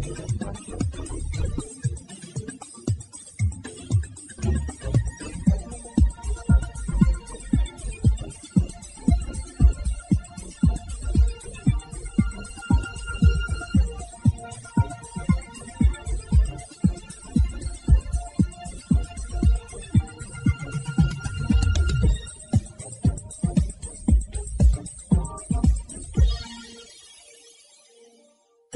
ハハハハ!